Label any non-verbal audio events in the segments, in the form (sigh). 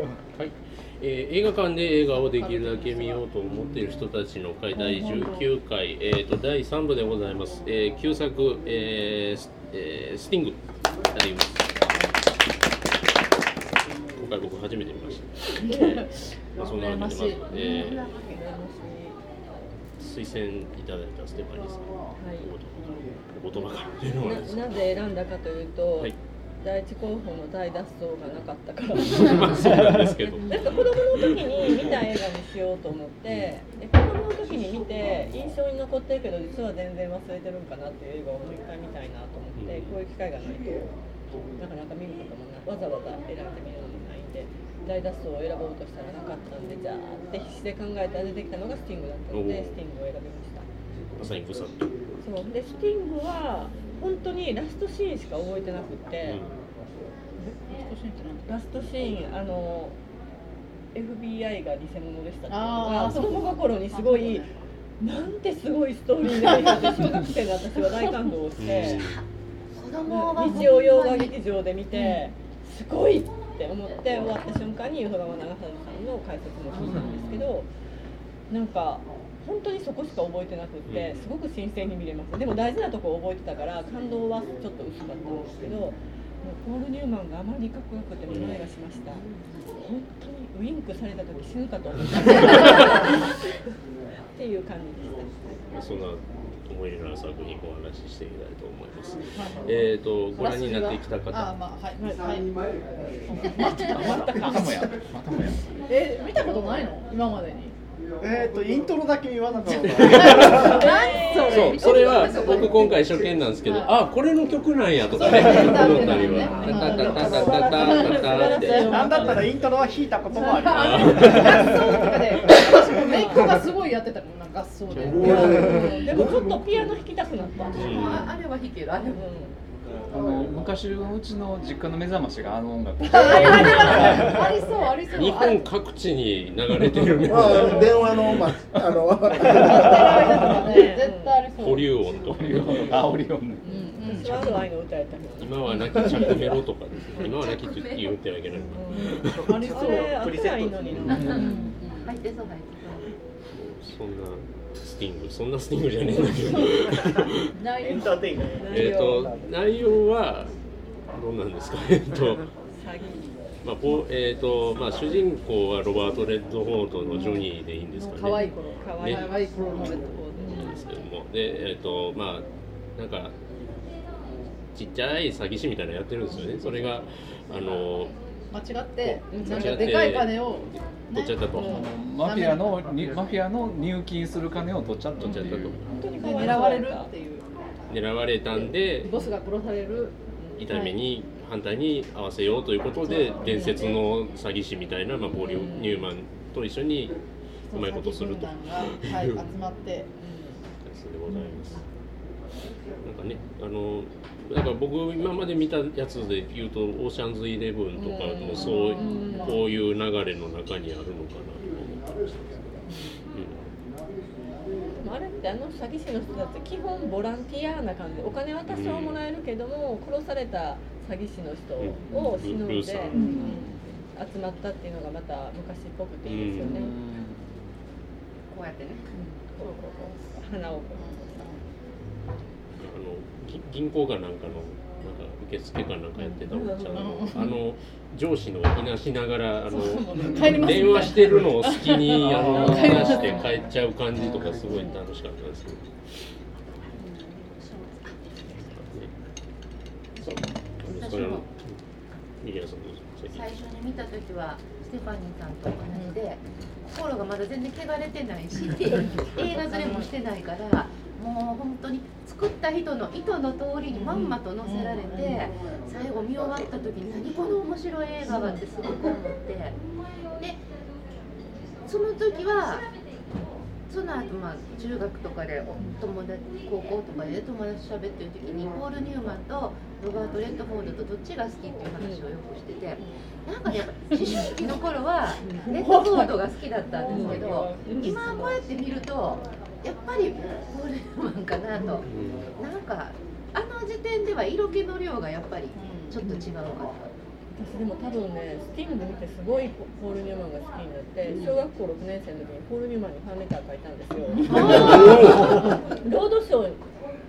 (laughs) はい、えー映画館で映画をできるだけ見ようと思っている人たちの会第19回、えー、と第3部でございます、えー旧作、えースえースティングやります。今回僕初めて見ました、えー (laughs) まあ、そんなわけで、まずえー推薦いただいたステファニーさんのお言葉からお言葉からというのはなぜ選んだかというと、はい第一候補の大脱走がなかったから。(laughs) まあそうなんですけど。(laughs) なんか子供の時に見た映画にしようと思ってで子供の時に見て印象に残ってるけど実は全然忘れてるんかなっていう映画をもう一回見たいなと思って、こういう機会がないと。なかなか見ることもない。わざわざ選んでみるのもないんで大脱走を選ぼうとしたらなかったんでじゃあって必死で考えたら出てきたのがスティングだったのでスティングを選びました。まさにグサッと、そう。でスティングは本当にラストシーンしか覚えてなくって、ラストシーンあの FBI が偽物でしたっていうのが子供心にすごいなんてすごいストーリーで見たって小学生の私は大感動して。日曜洋画劇場で見てすごいって思って終わった瞬間に淀川長春さんの解説も聞いたんですけどなんか本当にそこしか覚えてなくってすごく新鮮に見れます。でも大事なとこ覚えてたから感動はちょっと薄かったんですけどもうポール・ニューマンがあまりにかっこよくて胸がしました。本当にウインクされた時死ぬかと思った。(laughs) っていう感じでした。まあそんな思い入れのある作品をお話ししていきたいと思います。えっ、とご覧になってきた方、あまあはい。はい。またまたか。またもやまたもやえ見たことないの？今までにえっ、とイントロだけ言わなかった。(laughs) そうそれは僕今回初見なんですけどあこれの曲なんやとかねなんだったらイントロは弾いたこともある合とかで私もメイクがすごいやってたもんなででもちょっとピアノ弾きたくなったあれは弾けるあれもあの昔のうちの実家の目覚ましがあの音楽。(laughs) ありそうありそう日本各地に流れてるね。まあ電話のまああの (laughs) 絶対ありそう。保留音と。あオリオンね。私はある愛の歌やったけど今はなきメロとかですね。今はなきって言ってはいけない。ありそう。あれあったらいいのに。な入ってそう入ってそんなスティング、そんなスティングじゃねえんだけど。ないエンターテインメント。えっと内容はどうなんですか？えっと。詐欺まあーとまあ、主人公はロバート・レッドフォードのジョニーでいいんですかね。可愛い頃可愛い可愛い頃のレッドボーなんですけどもでえっ、とまあなんかちっちゃい詐欺師みたいなのやってるんですよねそれがあの間違ってなんかでかい金を取っちゃったと、マフィアのにマフィアの入金する金を取っちゃったと本当に狙われるっていう。狙われたんでボスが殺される。痛めに反対に合わせようということで伝説の詐欺師みたいな、まあ、ポーリュ・ニューマンと一緒にうまいことすると。はい集まって。(laughs) やつでございます。なんかね、あの、だから僕今まで見たやつで言うと、オーシャンズイレブンとかもそう、こういう流れの中にあるのかなと思ってましたですあれってあの詐欺師の人たち基本ボランティアな感じでお金は多少もらえるけども、殺された詐欺師の人を忍ん。で、集まったっていうのがまた昔っぽくていいですよね、こうやってねこうこうこう。花をこあのぎ銀行かなんかのなんか受付かなんかやってたおっちゃんのあの上司のいなしながらあの電話してるのを好きにあの出して帰っちゃう感じとかすごい楽しかったですけど。そう。それのミリアさんどうぞ。最初に見た時はステファニーさんと同じで心がまだ全然汚れてないし (laughs) 映画連れもしてないからもう本当に作った人の意図の通りにまんまと載せられて最後見終わった時に何この面白い映画がってすごく思って。でその時はその後まあ中学とかでお友達高校とかで友達と喋ってる時にポール・ニューマンとロバート・レッドフォードとどっちが好きっていう話をよくしててなんかねやっぱ思春期の頃はレッドフォードが好きだったんですけど今こうやって見るとやっぱりポール・ニューマンかなと。なんかあの時点では色気の量がやっぱりちょっと違うかな。私でも多分ねスティング見てすごいポール・ニューマンが好きになって小学校6年生の時にポール・ニューマンにファンレター書いたんですよ。(laughs) ロードショーに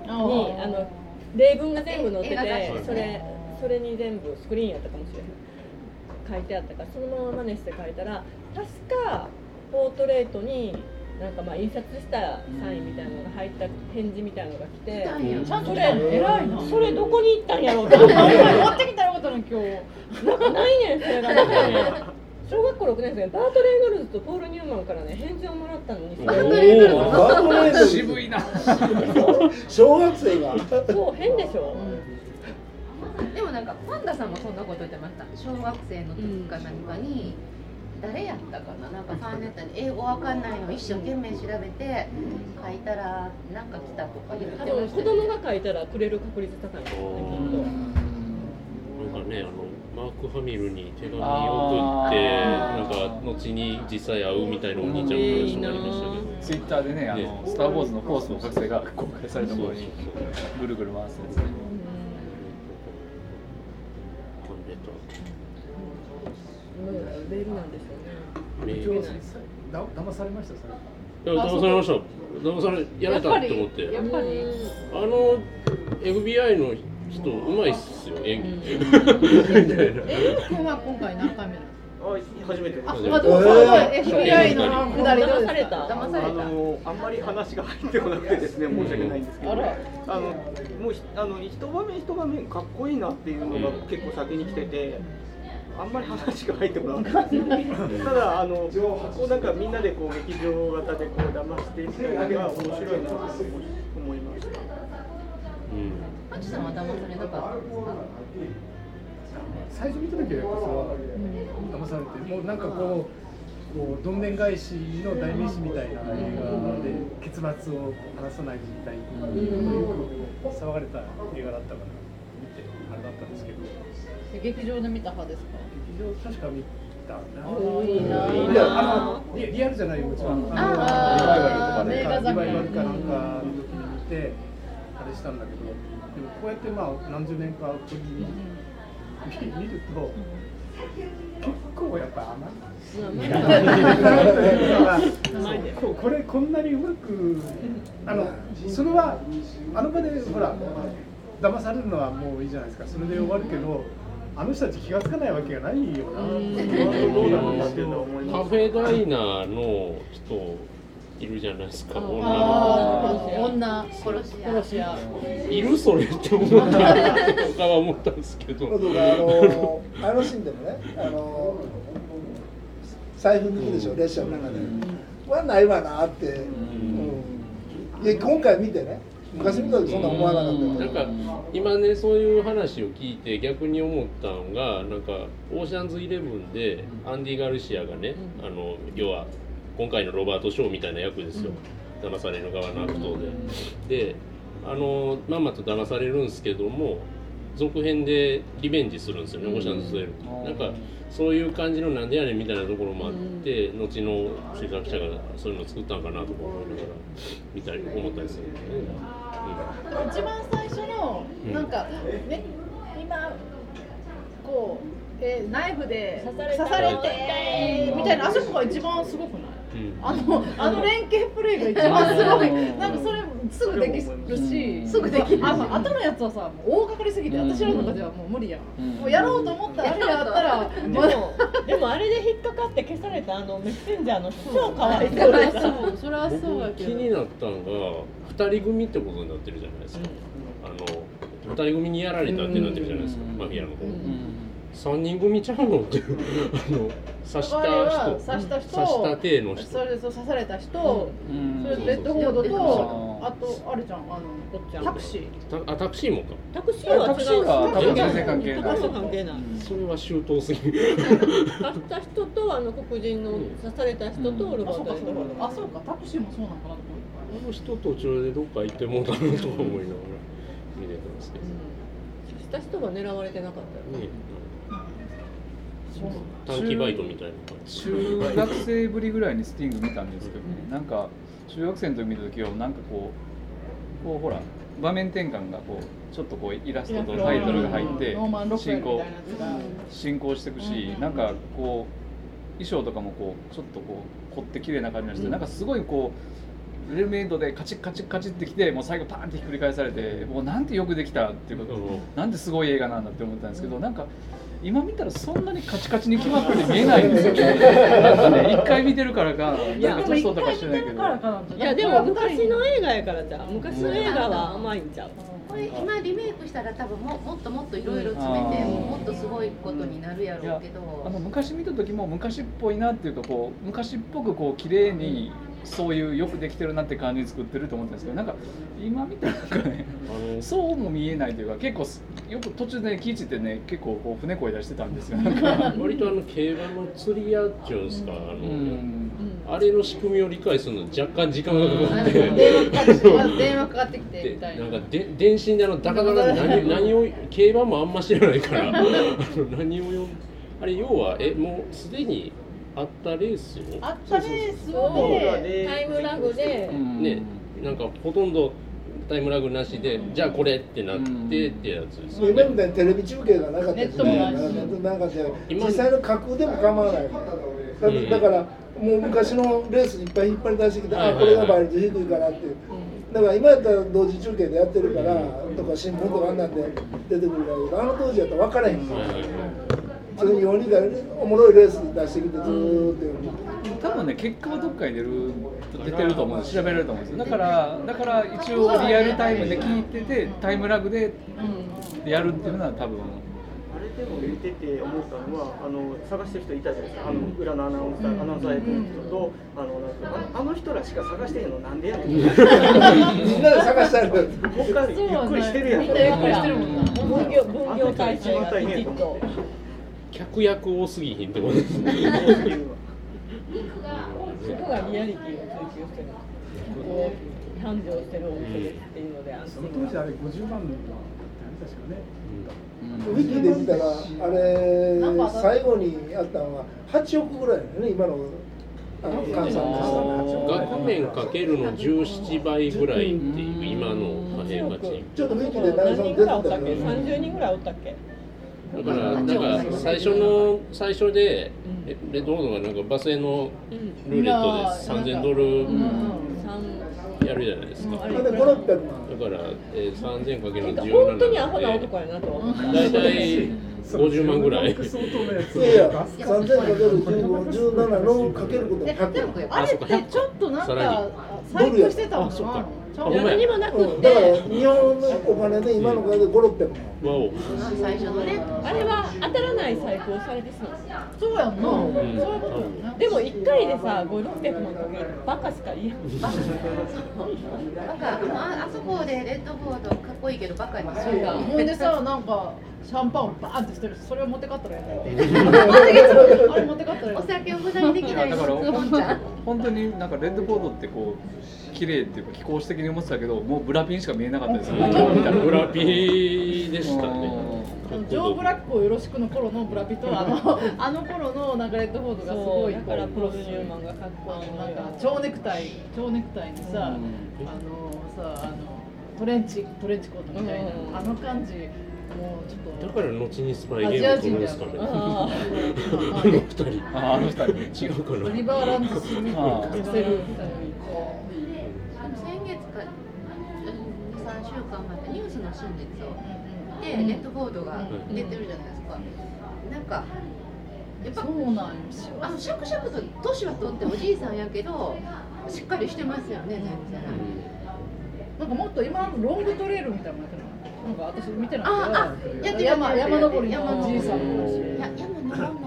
あの例文が全部載ってて誌それそれに全部スクリーンやったかもしれない書いてあったからそのまま真似して書いたら確かポートレートになんかまあ印刷したサインみたいなのが入った返事みたいなのが来てちゃんとそれ偉いなそれどこに行ったんやろうと思って。持ってきたらよかったの今日なんかないねんそれが (laughs) なんかね。小学校6年生バート・レイノルズとポール・ニューマンからね返事をもらったのに。バートレードルズ渋いな小学生が。そう変でしょ、でもなんかパンダさんもそんなこと言ってました。小学生の時か何かに、誰やったかな？なんかファンネットに英語わかんないの一生懸命調べて書いたらなんか来たとか言って多ま分子供したよねが書いたらくれる確率高いんですよねなんかねあのマーク・ハミルに手紙送ってなんか後に実際会うみたいなお兄ちゃんの話もありましたけど。ツイッターでね、あのねスター・ウォーズのフォースの覚醒が公開された頃にぐるぐる回すやつね。ファンレタきっとうん。メールなん。でしょうねーメール言えないだ騙されましたそれ。いや騙されました。騙されやられたって思って。やっぱり。あの FBI の人うまいっすよ演技。え君は今回何回目なの？あ初めてです。あ、初めてまあ、どうぞ、え FBI のくだりどされたあ騙された。のあんまり話が入ってこなくてですね申し訳ないんですけど、あのもうひあの一場面一場面かっこいいなっていうのが結構先に来てて。あんまり話が入ってこなかったただあのこうなんかみんなでこう劇場型でこう騙していくのが面白いなと思いました。うんさんは騙されなかったんですか最初見た時はやっぱそれは騙されてもうなんかこうこうどんでん返しの代名詞みたいな映画で結末を話さないみたいによく騒がれた映画だったから見てあれだったんですけど劇場で見た派ですか？確か見たな。リリアルじゃないよもちろん。リバイバルとかね映画作品リバイバルかなんかの時に見てあれしたんだけどでもこうやってまあ何十年か後に見見ると結構やっぱ甘い。(laughs) これこんなにうまくあのそれはあの場でほら騙されるのはもういいじゃないですか。それで終わるけどあの人たち気がつかないわけがないよな。どうなんだけど。カフェダイナーの人いるじゃないですか。女殺し屋。いるそれって思ったとかは思ったんですけど。あのあのシーンでもねあの財布抜くでしょ列車の中で。はないわなって、うん、いや今回見てね昔見た時そんな思わなかったなんか今ねそういう話を聞いて逆に思ったのがなんかオーシャンズイレブンでアンディ・ガルシアがね、あの要は今回のロバート・ショーみたいな役ですよ、騙される側の悪党で。であのまんまと騙されるんですけども続編でリベンジするんですよね、オーシャンズイレブンなんかそういう感じのなんでやねんみたいなところもあって、後の制作者がそういうの作ったんかなとか思いながら見たり思ったりするんでね。一番最初のうんなんか、ね、今こう、えーナイフで刺された刺されて。みたいなあそこが一番すごくない？うんあのあの連携プレーが一番すごい。なんかそれすぐできるしすぐできるし。あの後のやつはさもう大掛かりすぎて私らの中ではもう無理やん、うん。もうやろうと思ったらあれやったらもでもあれで引っかかって消されたあのメッセンジャーの人超かわいそうそうそれはそうけど。になったのが2人組ってことになってるじゃないですか、あの2人組にやられたってなってるじゃないですか、うん。マフィアの方、うん3人組ちゃうのっていうあの刺した人。刺した人。刺した体の人それでそう刺された人、うんそれレッドフォードとうんあとあるじゃんあのどっちゃん。タクシー。たあタクシーもか。タクシーは違う。タクシーは関係ない。タクシーは関係ない。それは周到すぎる刺した人とあの黒人の刺された人とロバート・あそうかタクシーもそうなのかなと思っあの人途中でどっか行ってもうたなとか思いながら見てたんですけど、刺した人が狙われてなかったよね。ね短期バイトみたいな中学生ぶりぐらいにスティング見たんですけどねなんか中学生の時見た時はなんかこうこうほら場面転換がこうちょっとこうイラストとタイトルが入って進行進行していくし、なんかこう衣装とかもこうちょっとこう凝って綺麗な感じがして、なんかすごいこうレルメイドでカチッカチッカチッってきてもう最後パーンってひっくり返されてもうなんてよくできたっていうこと、うなんてすごい映画なんだって思ったんですけど、なんか今見たらそんなにカチカチに決まって見えないんですよね。(laughs) なんかね一回見てるからかいけど。いやでも昔の映画やからじゃん昔の映画は甘いんちゃう？これ今リメイクしたら多分ももっともっといろいろ詰めて、うんもっとすごいことになるやろうけど、あの昔見た時も昔っぽいなっていうかこう昔っぽくこう綺麗にそういうよくできてるなって感じに作ってると思ったんですけどなんか今見たらなんかねそうも見えないというか結構すよく途中でキイチってね結構こう船声出してたんですよ。なんか (laughs) 割とあの競馬の釣り屋っていうんですかあの、うん。あれの仕組みを理解するのに若干時間がかかって。電話かかってきて電話かかってきてでみたいな。なんかで電信であのダカダカで (laughs) 何何を競馬もあんま知らないからあの何を読んあれ要はえもうすでにあったレースを。あったレースそうをででタイムラグで。うん。ねなんかほとんどタイムラグなしでじゃあこれってなってってやつですよ今ね。みたいにテレビ中継がなかったネットもなんかで今。実際の架空でも構わないだうん。だからもう昔のレースいっぱい引っ張り出してきて、はいはいあこれが倍率低いからって。だから今やったら同時中継でやってるからとか新聞とかあんなんで出てくるんだけどあの当時やったら分からへんからはいはいはいそれに4人がおもろいレース出してきてずーっと読んで多分ね結果はどっかに出る出てると思うんです調べられると思うんですよ。だからだから一応リアルタイムで聞いててタイムラグでやるっていうのは多分。あれでも見てて思ったのはあの探してる人いたじゃないですか。あの裏のアナウンサー、アナウンサー役の人とあのなんかああの人らしか探してへんのなんでやねん。みんなで探したいの。他ゆっくりしてるやん。みんなゆっくりしてるもんな。分業分業体制がきちっと客役多すぎひんってことですね。そこがリアリティを追求してる繁盛してるお店ですっていうので安その心当時あれ50万の確かねウィキで見たらあれ最後にあったのは8億ぐらいだよね今のあの換算でしたら8億額面かけるの17倍ぐらいっていう今の貨幣価値ちょっとウィキで何人ぐらいおったっけ？出てたよ30人ぐらいおったっけ？だからなんか最初の最初でえレッドボードがなんかバスへのルーレットで3000ドルやるじゃないですか、だから、えー、3000かけるの17本当にアホな男やなと思った大体50万ぐらいいやいや3000かける15、17のかけることででも100こあれってちょっとなんか細工してたのあそっか。ちゃうあほん。何もなくっうん。日本のお金で今の金で5、600万わお。最初のねあれは当たらない細工をされてそうやんな、ん。そういうことでも1回でさ5600万かけるバカしか言えん。バカ。ああそこでレッドボードかっこいいけどバカにするほんでさなんかシャンパンをバーンってしてるそれを持って帰ったらやねん。(laughs) あれ持って帰ったらやお酒を無駄にできないだから本当になんかレッドボードってこう綺麗っていうか気候的に思ってたけどもうブラピンしか見えなかったですよね。今日見たら。ブラピーでしたね。あのジョー・ブラックをよろしくの頃のブラピとあのあの頃のなんかレッドフォードがすごいだからプロデューマンがかっこいいなんか蝶ネクタイ蝶ネクタイにさ、あのさあのトレンチトレンチコートみたいな、うんあの感じもうちょっとだから後にスパイゲームを取るんですかね。ああの二人。ああの二人。違うかな。リバーランドするああさせるみたいなあの先月か23週間前ニュースの真実をでレッドボードが出てるじゃないですか。なんかやっぱそうなんよ。あのシャクシャクと年は取っておじいさんやけどしっかりしてますよね全然。なんかもっと今ロングトレイルみたいなのやってるなんか私見てないああけどやってる山山登りの山おじいさんのいや山登るのか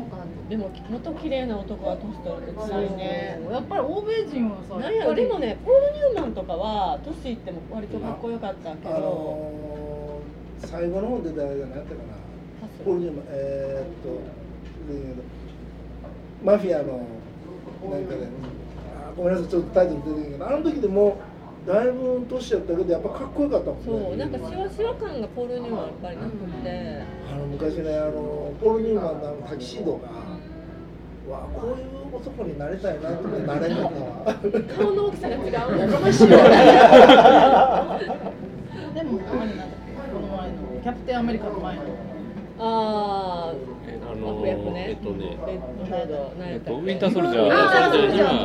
でも元綺麗な男は年取ると辛いね。やっぱり欧米人はさなんやろでもねポール・ニューマンとかは年いっても割とかっこよかったけあどのー、最後の方で誰が何やったかな。ポール・ニューマンえー、っとえーマフィアのなんかで、あーごめんなさいちょっとタイトル出てけどあの時でもだいぶ年やったけどやっぱかっこよかったもんね。そうなんかシワシワ感がポール・ニューマンやっぱりなくて。あの昔ねあのポール・ニューマンのタキシードがわあこういう男になりたいなってなれなかったわ顔の大きさが違うやかましいでもあれなんだっけこの前のキャプテンアメリカの前のあああの悪役ねえっとねレッドフォード何や。ったっけウィンターソルジャーウィンターソルジャーにあは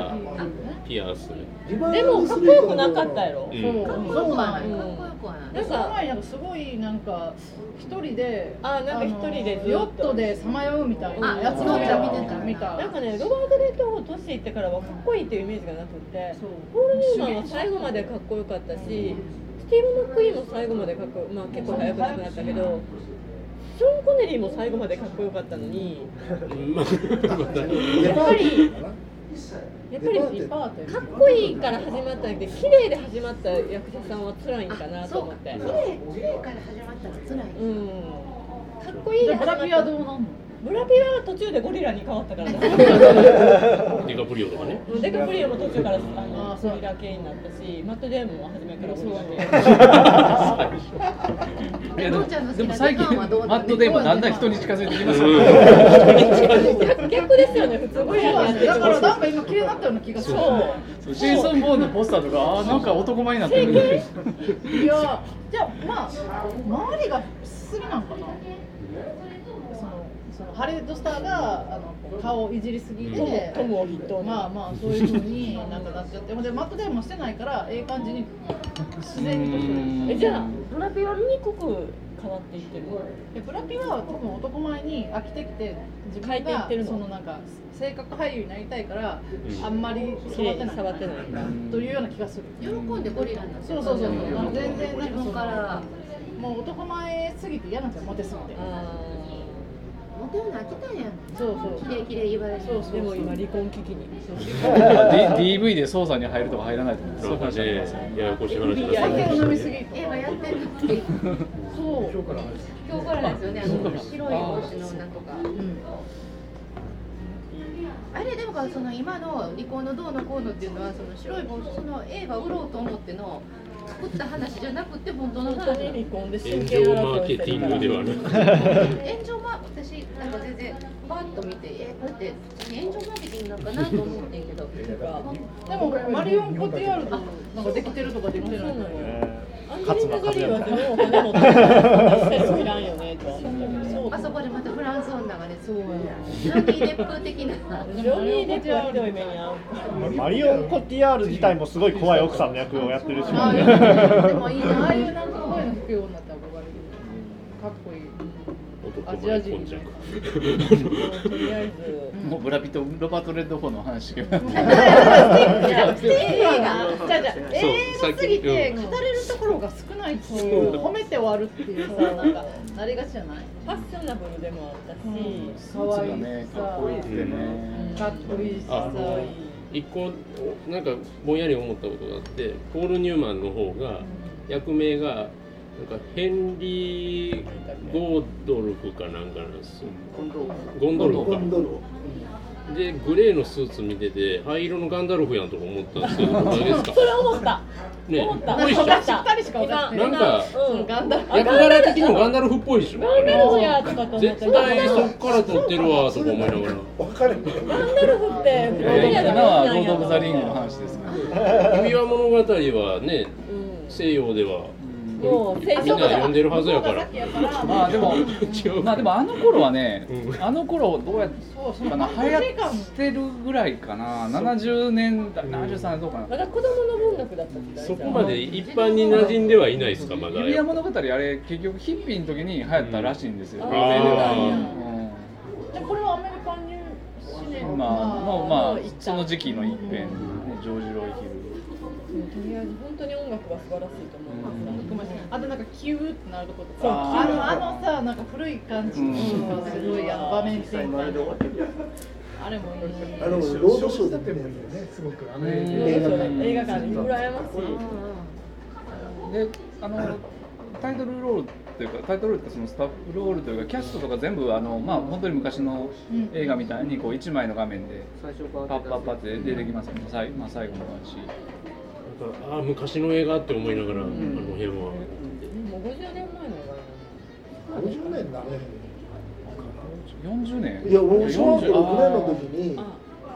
ピアスでもかっこよくなかったやろ、うん。そうかっこよくはないかその前なんかすごいなんか一人であなんか一人でずっと。ヨットでさまようみたいなやつあの見た見てた見たな。んかねロバート・レッドフォード年いってからはかっこいいっていうイメージがなくってそう。ポール・ニューマンは最後までかっこよかったしスティーブ・マックイーンも最後までかっこよまあ結構早く亡くなったけどショーン・コネリーも最後までかっこよかったのに。(laughs) やっぱりやっぱりリパートやかっこいいから始まったんじゃなくて綺麗で始まった役者さんは辛いんかなと思って。綺麗綺麗から始まったら辛い。うん。かっこいいじで始まったブラピは途中でゴリラに変わったからね。(laughs) デカプリオとかね。デカプリオも途中からあのゴリラ系になったしマット・デーモンも初めからゴリラ系いやでもでも最近デカはどうマットデーモンだんだん人に近づいてきますよ。(laughs) 逆逆ですよね普通ゴリラにやってるだからなんか今綺麗になったような気がする。そう。ジェイソン・ボーンのポスターとかあーなんか男前になってる。(laughs) いやじゃあまあ周りがすぎなんかな？そのそのハリウッドスターがあの顔をいじりすぎてトムを筆頭に。まあまあそういうふうになんかなっちゃってでマットデーモンしてないからええ感じに自然に年取るえじゃあブラピは醜く変わっていってるでブラピは多分男前に飽きてきて自分がそのなんか性格俳優になりたいから、うん。あんまり触ってない触ってないというような気がする。喜んでゴリラになってそうそうそうそう。全然なんか自分からもう男前すぎて嫌なんですよモテすぎて。あモテるの飽きたんや。んそうそう。綺麗綺麗言われてそうそうーでも今離婚危機に。D- DV で捜査に入るとか入らないとかそういう話ありますよ。ねややこしい話にな酒を飲みすぎて。映画やってるってそう。今日から今日からですよね。あの白い帽子のなんとか。うん。あれでもその今の離婚のどうのこうのっていうのはその白い帽子その映画を売ろうと思っての作った話じゃなくて本当の話に離婚で真炎剣上マーケティングではなく。炎上マー私なんか全然バッと見てえこれって普通に炎上マーケティングなんかなと思ってんけどでもマリオン・コティアルドなんかできてるとかできてないとかアンジェリーナ・ジョリーは自分お金持ってるいらんよねとは思ったけどそうあそこでまたフランス女がねすごいジョニー・デップ的なジョニー・デップはひどい目に遭うマリオン・コティアール自体もすごい怖い奥さんの役をやってるし、ああいうでもいいなああいうなんか声の吹くようになって憧れるかっこいいアジア人みたいなとりあえずもうブラピとロバート・レッドフォーの話しかないいや映画すぎて語れるところが少ないっていう褒めて終わるっていうさ (laughs) なんかなりがちじゃない？ファッショナブルでもあったし、スーツがねかっこいいですよねかっこいいしさ。あ一個なんかぼんやり思ったことがあってポール・ニューマンの方が役名がなんかヘンリー・ゴードルフかなんかなんですよ。ゴンドルフ。か。ゴンドルでグレーのスーツ見てて灰色のガンダルフやんとか思ったんですけど (laughs) ですか？それ思った。ね思った。ぽいっしょ？しか分かってなんかうん。ガンダル役柄的にもガンダルフっぽいでしょ？ガンダルフやとかと思って絶対そっから撮ってるわとか思いながら。分かれガンダルフってフロード・オブ・ザ・リングの話ですから指輪物語はねうん。西洋ではもうみんな読んでるはずやから。まあでも (laughs) まあでもあの頃はねうん。あの頃どうやっそうそうたかな流行ってるぐらいかな。70年代73年どうかな。まだ子供の文学だったそこまで一般に馴染んではいないですかまだ。指輪物語あれ結局ヒッピーの時に流行ったらしいんですよ、うん。でこれはアメリカンニューシネまあのまあその時期の一編、ね、ジョージ・ロイ・ヒうんとりあえず本当に音楽が素晴らしいと思います。ごめん。なさいあとなんかキューってなるとことか。あのあのさなんか古い感じのすごいあの場面転換あれもいいあのロードショーででもいいよね。ねすごくあの映画館映画館に羨ましいルであのタイトルロールというかタイトルロールってそのスタッフロールというかキャストとか全部あのまあ本当に昔の映画みたいにこう一枚の画面でパッパッパって出てきますよね、最まあ、最後の話。なんかああ昔の映画って思いながら、あの辺は。もう50年前の映画や50年だね。40年。いや僕小学校6年の時に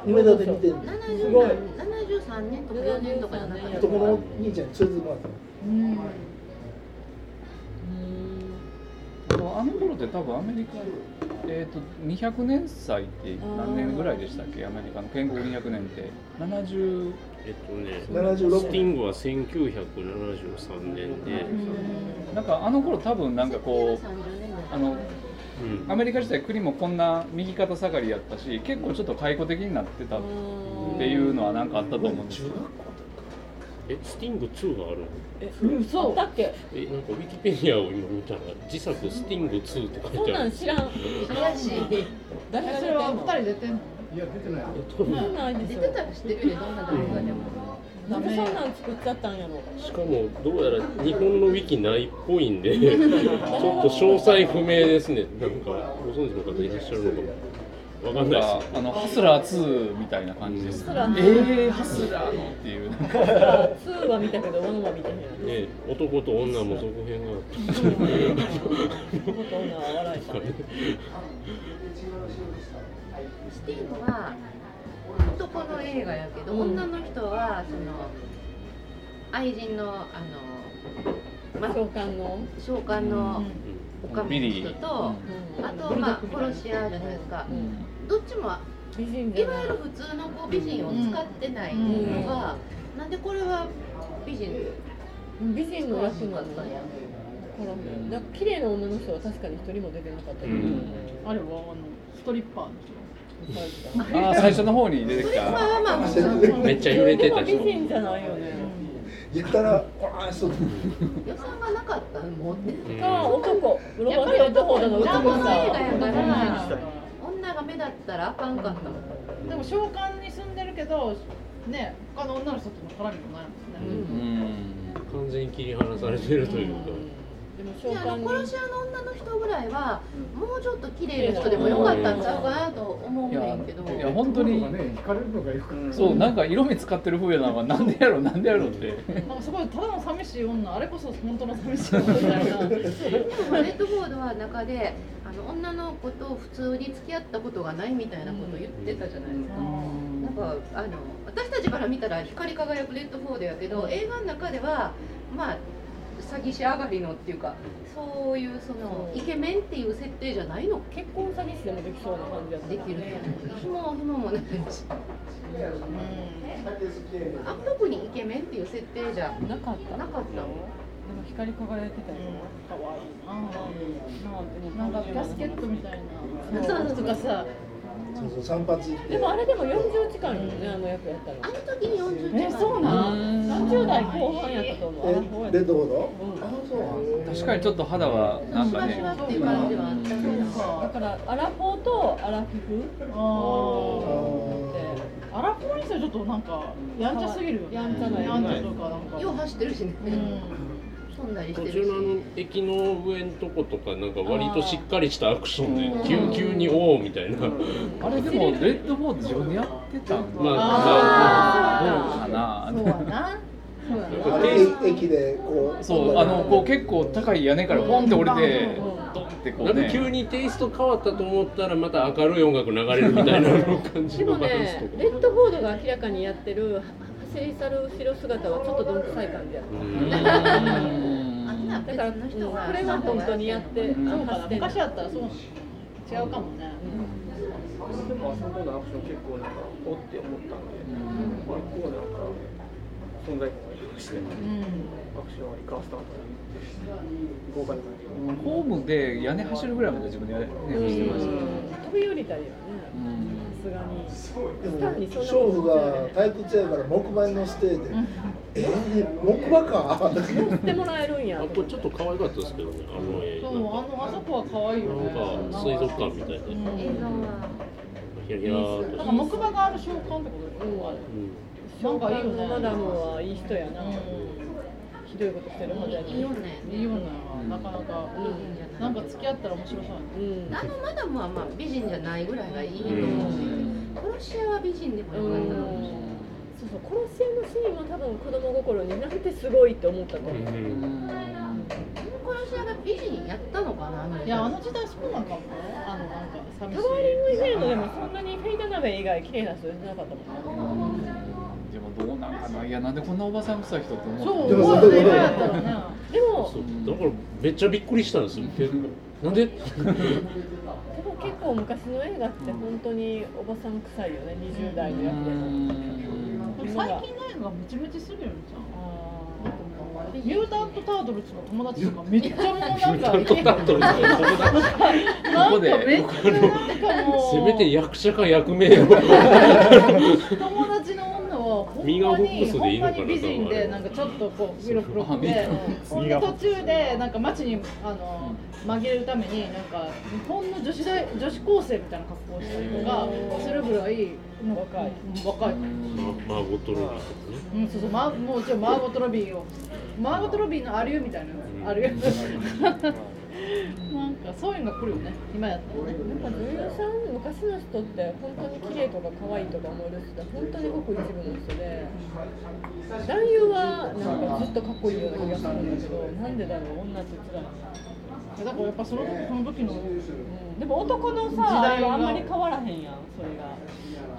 梅田で見てんの70すごい。73年とか4年とかじゃなか。った男の兄ちゃんに連れてってもらったのうん。のあの頃って多分アメリカえっ、と200年祭って何年ぐらいでしたっけ？アメリカの。建国200年って。70えっとね76スティングは1973年で、なんかあの頃多分なんかこうあのうん。アメリカ自体国もこんな右肩下がりやったし結構ちょっと解雇的になってたっていうのはなんかあったと思うんですよ。えスティング2があるの？え嘘あったっけえなんかウィキペディアを今見たら自作スティング2って書いてある。なん知らん。怪しい誰それはの二人出てんの？いや出てないそんなんですよ出てたら知ってるよねどんな動画でも。なん。でそんなん作っちゃったんやろしかもどうやら日本のウィキないっぽいんで (laughs) ちょっと詳細不明ですね。なんかご存知の方いらっしゃるのかも。わかんないです。かあのハスラー2みたいな感じですハスラー。えー、ハスラー。のっていうなんか。2は見たけど1は見てへんね男と女も続編があって (laughs) 男と女は笑いたスティーブは男の映画やけど、うん。女の人はその愛人のあの、ま召喚の？召喚のおかみの人と、うん。あとまあ殺し屋じゃないですか、どっちも美人じい。わゆる普通のこう美人を使ってないのが、なんでこれは美人美人の役なの？だから綺麗な女の人は確かに一人も出てなかったけど、うん。あれはあのストリッパーのあー最初の方に出てきた。まあまあまあ。めっちゃ揺れてた人でも美人じゃないよね、やたらあそう予算がなかったのもってうん。か男。ロバート・レッドフォードの男。男。さの映画やから人女が目立ったらあかん。かったでも召喚に住んでるけどね他の女の人との絡みもないもんね、うん。完全に切り離されてるというか、あの喚殺し屋の女の人ぐらいはもうちょっと綺麗な人でもよかったんちゃうかなと思うねんけど。いや本当に。がね惹かれるのがよくそうなんか色目使ってる風やな。のはなんでやろなんでやろって。なんかすごいただの寂しい女あれこそ本当の寂しい女みたいな。でもレッドボードは中であの女の子と普通に付き合ったことがないみたいなことを言ってたじゃないですか。なんかあの私たちから見たら光り輝くレッドフォードやけど映画の中ではまあ詐欺師上がりのっていうかそういうそのイケメンっていう設定じゃないの？結婚詐欺師でもできそうな感じやできる。ひもひももないし。あん僕にイケメンっていう設定じゃなかった。なかったの？でも光り輝いてたよ、可愛い。なななんかガスケットみたいな。そうとかさそうそう散髪行って。でもあれでも40時間よね、あの役やったあのの時に40時間。えそうなの？30代後半やったと思うえレッドボードうんあそう確かにちょっと肌はなんかね。シワシワっていう感じはあったけど。だからアラフォーとアラフィフ？あー。アラフォーにしてはちょっとなんかやんちゃすぎるよね。やんちゃなやんちゃとかなんか。よう走ってるしね、うん途てるし。中のあの駅の上のとことかなんか割としっかりしたアクションうんで急急におおみたいな、あれでもレッドボード自分でやってたんかまなどうかなそうやな。そうやな。あれ駅でこうそう。あのこう結構高い屋根からポンって降りてドンってこなうんねか急にテイスト変わったと思ったらまた明るい音楽流れるみたいな感じのバランスねとか。レッドフォードが明らかにやってる走り去る後ろ姿はちょっとどんくさい感じやっただから、これは本当にやって昔やったらそう違うかもね。でもあそこのアクション結構なんかおって思ったんで、結構なんか存在感がありまして、アクションは生かしたんだなって豪華な感じが。ホームで屋根走るぐらいまで自分でやねうんしてました。飛び降りたりはね。うん。さすがに。でもスターにそんな娼婦が退屈やから木馬に乗せててえー、木馬か。乗ってもらえるんや。あとちょっと可愛かったですけどねあの絵。そうあのあそこは可愛いよね。なんか水族館みたいで。映画はヒラヒラーっと。なんか木馬がある瞬間ってことでうん。なんかいいよね。マダムはいい人やな、うひどいことしてるはずやいいよね。んいいよねなかなか美人じゃなんか付き合ったら面白そう。やねうん。あのマダムはまあ美人じゃないぐらいがいいと思うし、殺し屋は美人でもよかったかもしれな。い。そうそう殺し屋のシーンは多分子供心になんてすごいって思ったと思う、うん。殺し屋が美人やったのかないやあの時代そうなんかもねあのなんか寂しいタワーリングヒルドでもそんなにフェイダナベ以外綺麗な人いなかったもん。ねでもどうなんかな？いやなんでこんなおばさん臭い人って思う。そうでも思うよね今やったらねでもそうだからめっちゃびっくりしたんですよ。なんで？でも結構昔の映画って本当におばさん臭いよね。20代の役で。も最近の映画ムチムチするよねじゃんミュータント・タートルズの友達とかめっちゃもうなんか。ントタートルズの友達。なんかこで。めっちゃなんかもう。せめて役者か役名を。友 (laughs) ミーガンフォッまにクスでいいのかな美人でなんかちょっとこう色黒くてほんで途中でなんか街にあの紛れるためになんか日本の女子大女子高生みたいな格好をしたりとかするぐらい若い若い。ママーゴットロビーとかねうん、そうそう、ま、もうちろんマーゴットロビーを。マーゴットロビーのあるよみたいな、あるよ。なんかそういうのが来るよね、今やったら。ね。なんか女優さん昔の人って本当に綺麗とか可愛いとか思える人って本当にごく一部の人で男優はなんかずっとかっこいいような気がするんだけどなんでだろう女って辛いだからやっぱそのその時の、でも男のさ時代があんまり変わらへんやん。それが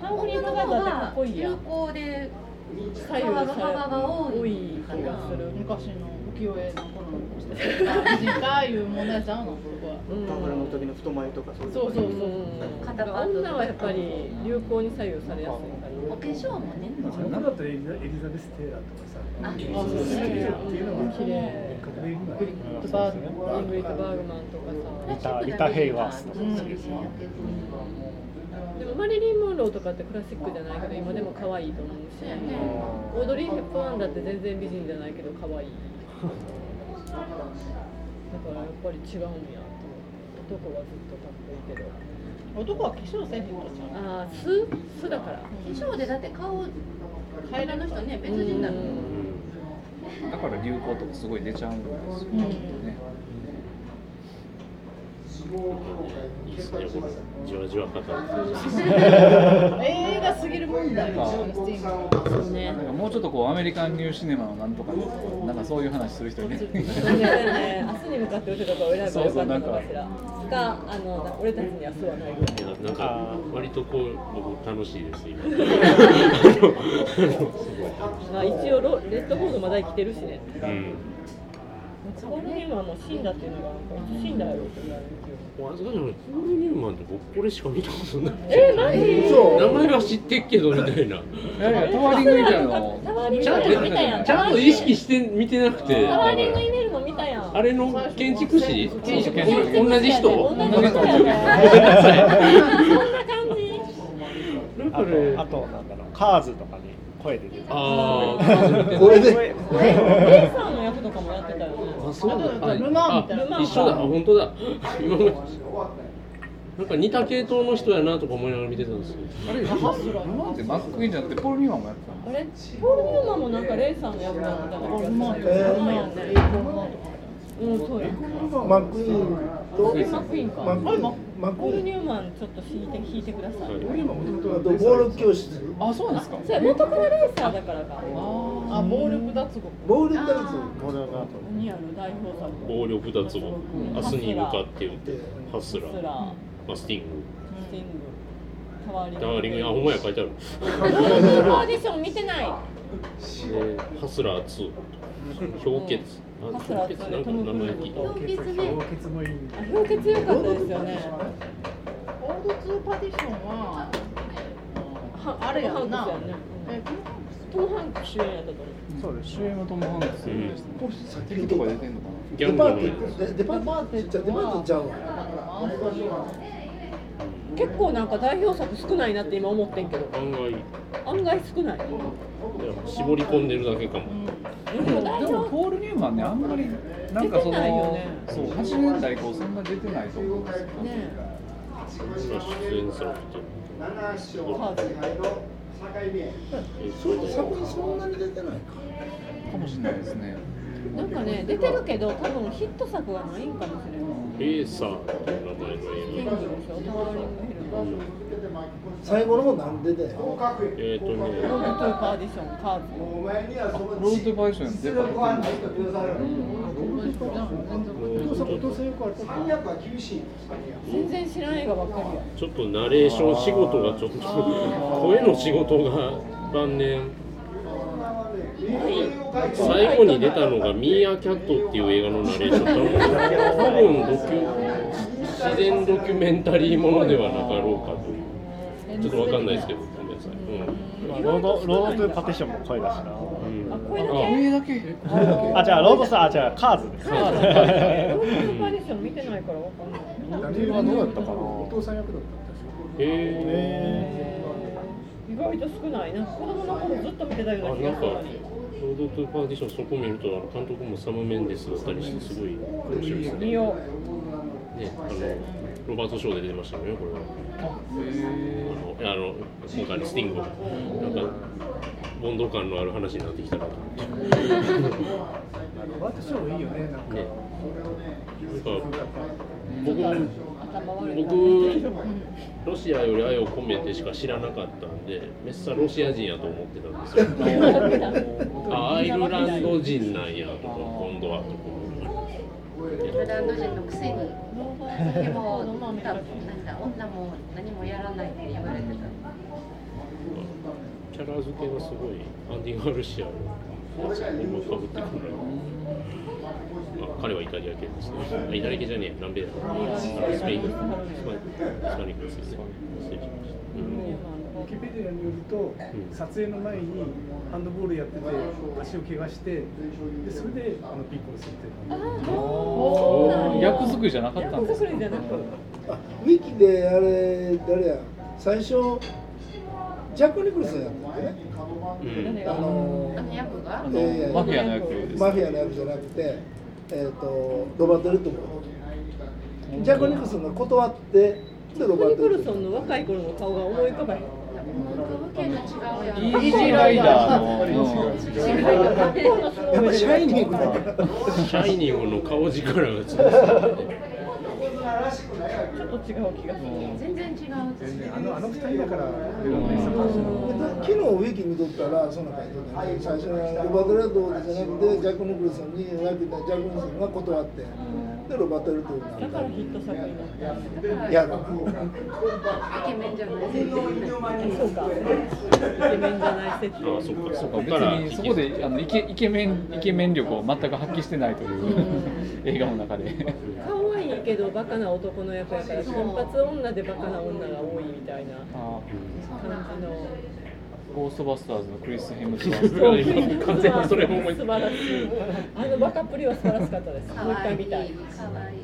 ハンフリー・ボガートってかっこいいやん行で左右され幅が多い気がする。昔の浮世絵の頃の美人かいう問題ちゃうの、そこは。宝の時の太眉とかそういうそうそうそう。だから女はやっぱり流行に左右されやすいから。お化粧もね。中だとエリザエリザベス・テイラーとかさあそういうのっていうのは綺麗グリッドバーグイングリッド・バーグマンとかさ。リタリタ・ヘイワースとかうん。好きですねでもマリリン・モンローとかってクラシックじゃないけど今でも可愛いと思うし。オードリー・ヘップワンだって全然美人じゃないけど可愛いだからやっぱり違うんやと思って。男はずっとかっこいいけど。男は化粧せえへんからちゃう。ああ素素だから。化粧でだって顔変えらの人ね別人だもん。だから流行とかすごい出ちゃうんですよね。いいですねこれじわじわ語る映画すぎる。問題よ、スティーブそうねなんかもうちょっとこうアメリカンニューシネマのなんとかなんかそういう話する人いね。そうだよね明日に向かって打てたか選べばよかったのかしらかあの俺たちにはそうはないぐら。いなんか割とこう僕楽しいです今まあ一応ロレッドフォードまだ生きてるしね。うんポール・ニューマンも死んだっていうのがなんか死んだやろって言われるル・ニューマンって僕これしか見たことない。えマジ名そう前は知ってっけどみたいなタワーリングちゃんと見たやん。ちゃんと意識して見てなくて。タワーリングイメールも見たやん。あれの建築士？同じ人同じ人やねごめんなさいそんな感じなんあとあとなんだろうカーズとかに声で出てあー。これでレイさんの役とかもやってたよねあそうだ。あルマンみたいな。あ一緒だ。あ本当だ。今まで。なんか似た系統の人やなとか思いながら見てたんですよあれルマンってマックイーンじゃなくてポール・ニューマンもやってたの？あれポール・ニューマンもなんかレイさんの役なんだった気がするルマン。ルマンやねうんそうや。マックイーンとマックイーンかマックイーンマックイーンニューマンちょっと弾いて弾いてください。あとボール教室。あそうなんですか？そうや元からレーサーだからか。あ、暴力脱獄。ボール。ダンボルガート何あの。代表作暴力脱獄明日に向かって言ってハスラー。マスティングスティング。タワーリング。タワーリング。あほんまや書いてある。オーディション見てない。でハスラー2氷結。氷結なんか名前聞いた氷結ね。氷結もいい氷結良かったですよね。オールツーパディションは。はあれやんなえ、トムハンク主演やったと思うそうです主演はトム・ハンクスでしたね。敵とか出てんのかギャンデパートデパートじゃデパートちゃうわ結構なんか代表作少ないなって今思ってんけど案外案外少ない絞り込んでるだけかもでもでもポール・ニューマンねあんまりなんかそのねそう80年代以降そんな出てないと思うんですよね今出演されてカーズそれと作品そんなに出てないかかもしれないですねなんかね出てるけど多分ヒット作がないんかもしれないレーサーっていう名前の映グ最後の方なんでで画えっ、ー、とロードねトゥーパーディションカーズロードバイション出たことないお父さんお父さんよくあった全然知らん映画ばっかりやちょっとナレーション仕事がちょっと声の仕事が晩年ない最後に出たのがミーアキャットっていう映画のナレーション多分多分ドキュ自然ドキュメンタリーものではなかろうかとちょっとわかんないですけどごめんなさい、うん。まあロードロードトゥーパーディションも声だしな。うん。あ声だけ上だけあじゃあロードさあじゃあカーズ。ですロードトゥーパーディション見てないからわかんないダニエルはどうだったかなお父さん役だったんですよへ意外と少ないな子供の頃ずっと見てたような気ーあなんかがするのにロードトゥーパーディションそこ見ると監督もサム・メンデスだったりしてすごい面白いですね見よねあのロバート・ショーで出てましたよねこれは。あのあの今回のスティングがなんかボンド感のある話になってきたなと。思ってねロバートショーいいよねなんか。なんか僕ロシアより愛を込めてしか知らなかったんでめっさロシア人やと思ってたんですよ。(laughs) あアイルランド人なんやとか今度はとかアイルランド人のくせにでもなんだ女も何もやらないって言われてたキャラ付けがすごいアンディ・ガルシアのやつもかぶってくるまあ、彼はイタリア系ですね。イタリア系じゃねえ、南米だ。スペイン、スパニックですよね。失礼しました。うんキペディアによると、撮影の前にハンドボールやってて足を怪我してでそれであのピッコロ設定おー。役作りじゃなかったんですか？役作りじゃなくあウィキであれ誰や？最初ジャック・ニクルソンやったんだよねうん。あのあの役が？えーマフィアの役ですマフィアの役じゃなくて、えー、とロバート・レッドボー。ルジャック・ニクルソンが断ってでロバート・ニクルレッドボールソンの若い頃の顔が思い浮かばへんイージーライダーのうんやっぱシャイニングシャイニングの顔力が。ちょっと違う気がする。全然違う全然あのあの二人だから昨日ウィキ見とったらそんな感じで、ね、最初にロバート・レッドじゃなくてジャック・ニクルソンに言われてたジャック・ニクルソンが断ってでロバート・レッドボールにだからヒット作になった。たやろイケメンじゃないそうかイケメンじゃない設定あ、そっか、そそうか別にそこであのイケイケメンイケメン力を全く発揮してないという。映画の中で。可愛いけどバカな男の役やから金髪女でバカな女が多いみたいな。あ感じのゴーストバスターズのクリス・ヘムスワー完全にそれを思い素晴らしいあのバカっぷりは素晴らしかったです。もう一回見たいかわいい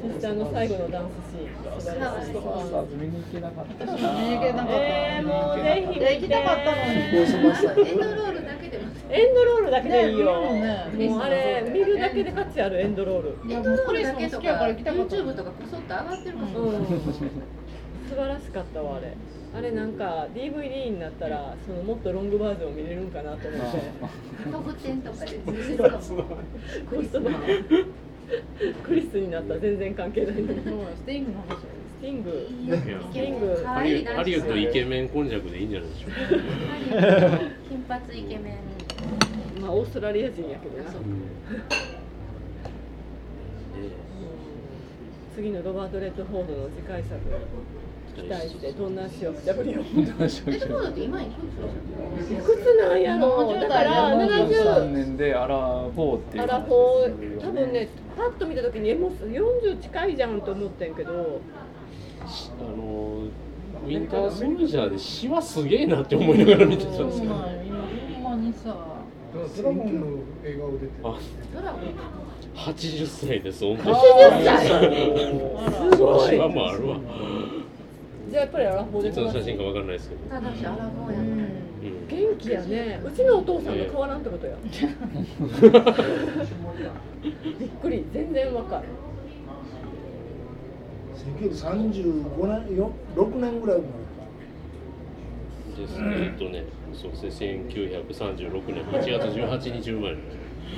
そしてあの最後のダンスシーン素晴らしいゴーストバスターズ見に行けなかった見に行けなかったえー、もうぜひ。行きたかったのにゴーストバスターエンドロールだけでも。エンドロールだけでいいよ、ねもうあれ見るだけで価値あるエンドロール。いやエンドロールだけとか。YouTube とかこそっと上がってるかも、うん。素晴らしかったわあれあれなんか DVD になったらそのもっとロングバージョンを見れるんかなと思って。特典とかで全然かも。クリスクリスになったら全然関係ない。のにスティングの話ティング。スティング。ハリウハリウッドイケメン今昔でいいんじゃないでしょうか。金髪イケメン。まあオーストラリア人やけどな。次のロバート・レッドフォードの次回作期待してどんな足をくちゃぶりをいえそうだって今いくつなんやろうだから73 70年でアラフォーっていうアラフォー多分ねパッと見た時にえもう40近いじゃんと思ってんけどあのウィンターソルジャーで詩はすげえなって思いながら見てたんですけど。今にさドラゴンの映画を出てるあ、ドラゴン80歳です。本当80歳すごい詩はもあるわ。じゃあやっぱりアラフォーでい？つの写真かわかんないですけど。ただしアラフォーやうん。うん。元気やね。うちのお父さんと変わらんってことや。びっくり。全然若い1935年よ6年ぐらい前。ですね。えっとね、そうですね。1936年8月18日生まれの。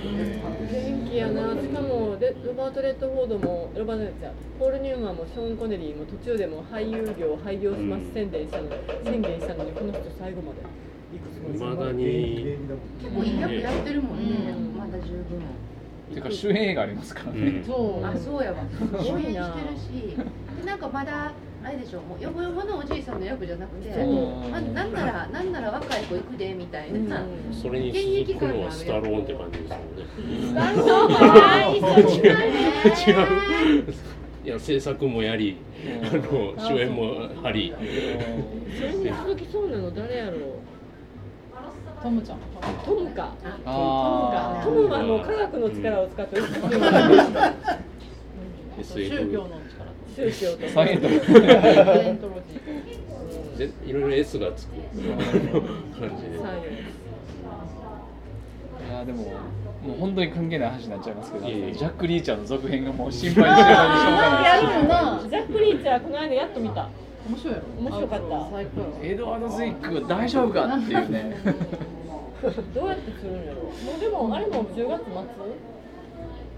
元気やなしかもレロバート・レッドフォードもロバートじゃないポール・ニューマンもショーン・コネリーも途中でも俳優業廃業します宣言したの宣言したのにこの人最後までいまだに。結構いい役やってるもんね、うんまだ十分ていうか主演映画ありますからね、そうあそうやわ主演してるしでなんかまだあれでしょ。もうヨボヨボのおじいさんの役じゃなくて、まあ、なんならなんなら若い子行くでみたいな、それに続くのはスタローンって感じですよね。スタローンがない違う。いや制作もやり、あの主演も張り。それに続きそうなの誰やろう？トムちゃん。トムか。あー。トムはもう科学の力を使ってる。(laughs) 宗教の力サイエントロジー。サイエントロジー。でいろいろ S がつく。感じで。サイエンいやでももう本当に関係ない話になっちゃいますけど、ジャック・リーチャーの続編がもう心配してたりしょうがないやるよな。ジャック・リーチャーこの間やっと見た。面白い面白かった。最高エドワード・ズイック大丈夫かっていうね。(laughs) どうやってするんやろもうでもあれも10月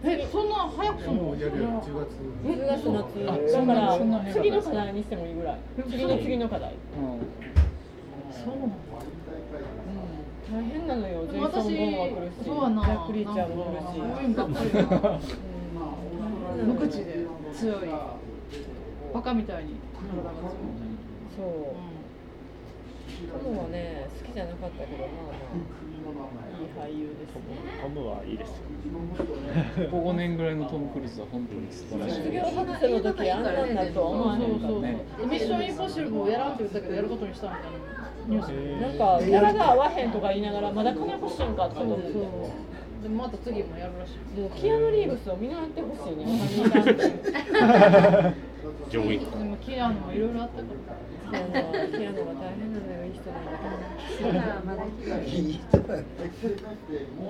えそんな早くすんの？もうやるやる。10月末10月末あだから次の課題にしてもいいぐらい。次の次の課題。そうなの大変なのよジェイソン・ボーンは来るし。ジそうやなャック・リーチャーも来るし。無口で強い。バカみたいに。そう。トムはね好きじゃなかったけどまあまあ俳優ですねトムはいいですよここ5年ぐらいのトム・クルーズは本当に素晴らし。い卒業博士の時あん。なんになるとは思わへん。かったねミッションインポッシブルをやらんって言った。けどやることにしたみたいなニュースなんかキャラが合わへんとか言いながらまだ金欲しいんかとか思ってでもまた次もやるらしいキアヌ・リーブスを見習ってほしいね他にいたんでもキアヌもいろいろあったから。キアヌは大変なのよいい人なんだけど。まだまだいい人なんだいい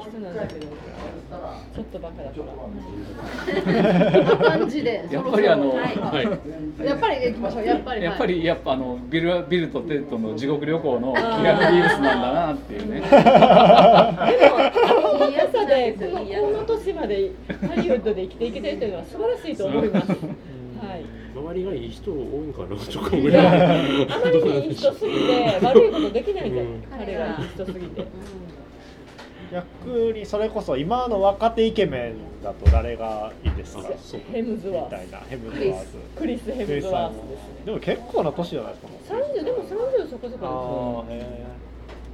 人なんだけどちょっとバカだから。こんな感じでやっぱりあの、はいはい。やっぱり行きましょうやっぱり。やっぱりやっぱあのビルビルとテッドの地獄旅行のキアヌ・リーブスなんだなっていうね。この (laughs) 良さでこのこの年までハリウッドで生きていけてるというのは素晴らしいと思います。りがいい人多いんかなとか思いいながら。や (laughs) あまりにいい人すぎて悪いことできないんうん。彼がいい人すぎて。逆にそれこそ今の若手イケメンだと誰がいいですか？ヘムズみワーたいなヘムズス。クリワーズスクリスヘムズワースですね。でも結構な年じゃないですか三十でも三十そこそあこあへですよ。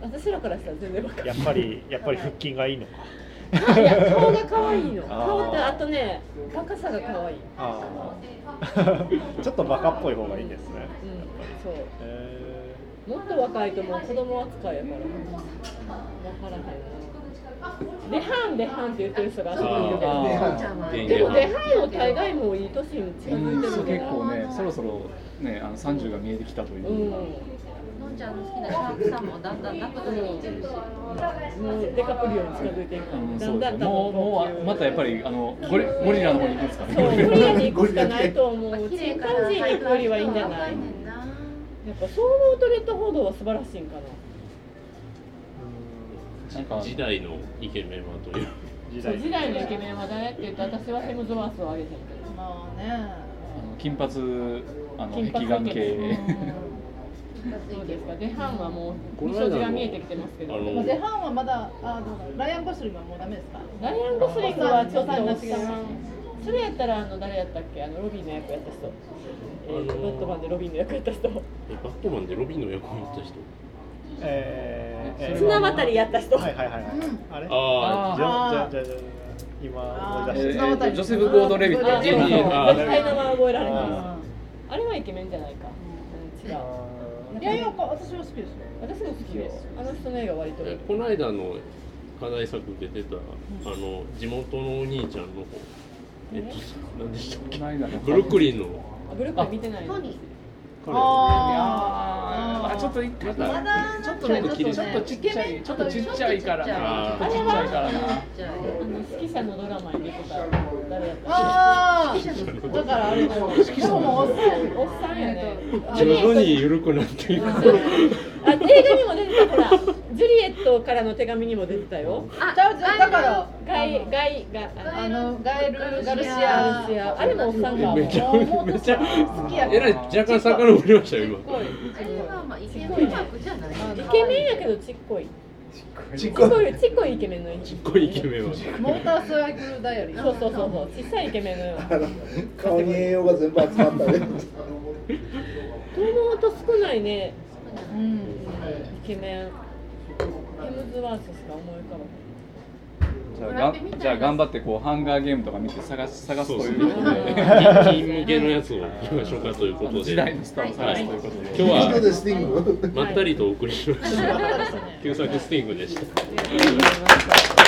私らからしたら全然。やっぱりやっぱり腹筋がいいのかいや顔が可愛いの。顔ってあとねバカさが可愛い。ああ (laughs) ちょっとバカっぽい方がいいですねうん。そう。へもっと若いともう子供扱いやから。分からへんな。デハンデハンって言ってる人があそこにいるけど。あでもデ源ハンの大概もういい年に近づいて結るけど。構ねそろそろねあの30が見えてきたというう、ん。ちゃんの好きなシャークさんもだんだんなくなってきてるし、うデカプリオに近づいていくから。ねだんもうもうまたやっぱりあのゴリゴリラの方に行くんですかねそう、ゴリラに行くしかないと思う。チンパンジーに行くよりはいいんじゃない。やっぱそう思うとレッドフォードは素晴らしいんかな。なんか時代のイケメンはという。時代時代のイケメンは誰って言って私はヘムズワースをあげてるけど。まあね金髪あの壁眼系イケメンそうですか。デハンはもう美少女が見えてきてますけど。あのまあ、デハンはまだあどうだライアン・ゴスリングはもうダメですか？ライアン・ゴスリングはちょっとおっそれやったらあの誰やったっけ？あのロビンの役やった人、えー、バットマンでロビンの役やった人。えバットマンでロビンの役をやった人。えーえー綱渡りやった人、はいはいはいはい。あれ？あじゃあー。じゃじゃじゃ今あー。思い出してえーえージョセフ・ゴードン・レビット。あでもそうあ絶対名前覚えられないああれはイケメンじゃないか、うん、違ういやいや私は好きです。よ私も好きよあの人の映画割と。えこの間の課題作で出たあの地元のお兄ちゃんの方。え？っと何でしたっけ？ブルックリンの。あブルックリン見てないトニー。彼。ああーちょっとまだちょっとねちょっとちょっとちっちゃいちょっとちっちゃいからな。ちょっとちゃいから。なじゃああの指揮者のドラマに出てた誰やったっあー。だからあれもでももうおっさんけおっさんやね徐々に緩くなっていく。あ映画にも出てたほらジュリエットからの手紙にも出てたよあだからガイガイがあのガエル・ガルシガアルシアあれもおっさんがめっちゃめっちゃ好きやえらい若干遡りましたよ今。あれはまあイケメン枠じゃないイケメンやけどちっこい。ちっちっこいちっこいイケメンのちっこいイケメンは。モーターサイクルダイアリー。そうそうそうそう。小さいイケメンのよあの顔に栄養が全部集まったね。ないね。うん。イケメン。ヘムズワースしか思い浮かばじゃあがんじゃあ頑張ってこうハンガーゲームとか見て探す探すということテで。ィーン向けのやつを行きましょうかとい。うことで時代のスターを探すとい。うことで、今日はまったりとお送りしました。旧作スティングでした。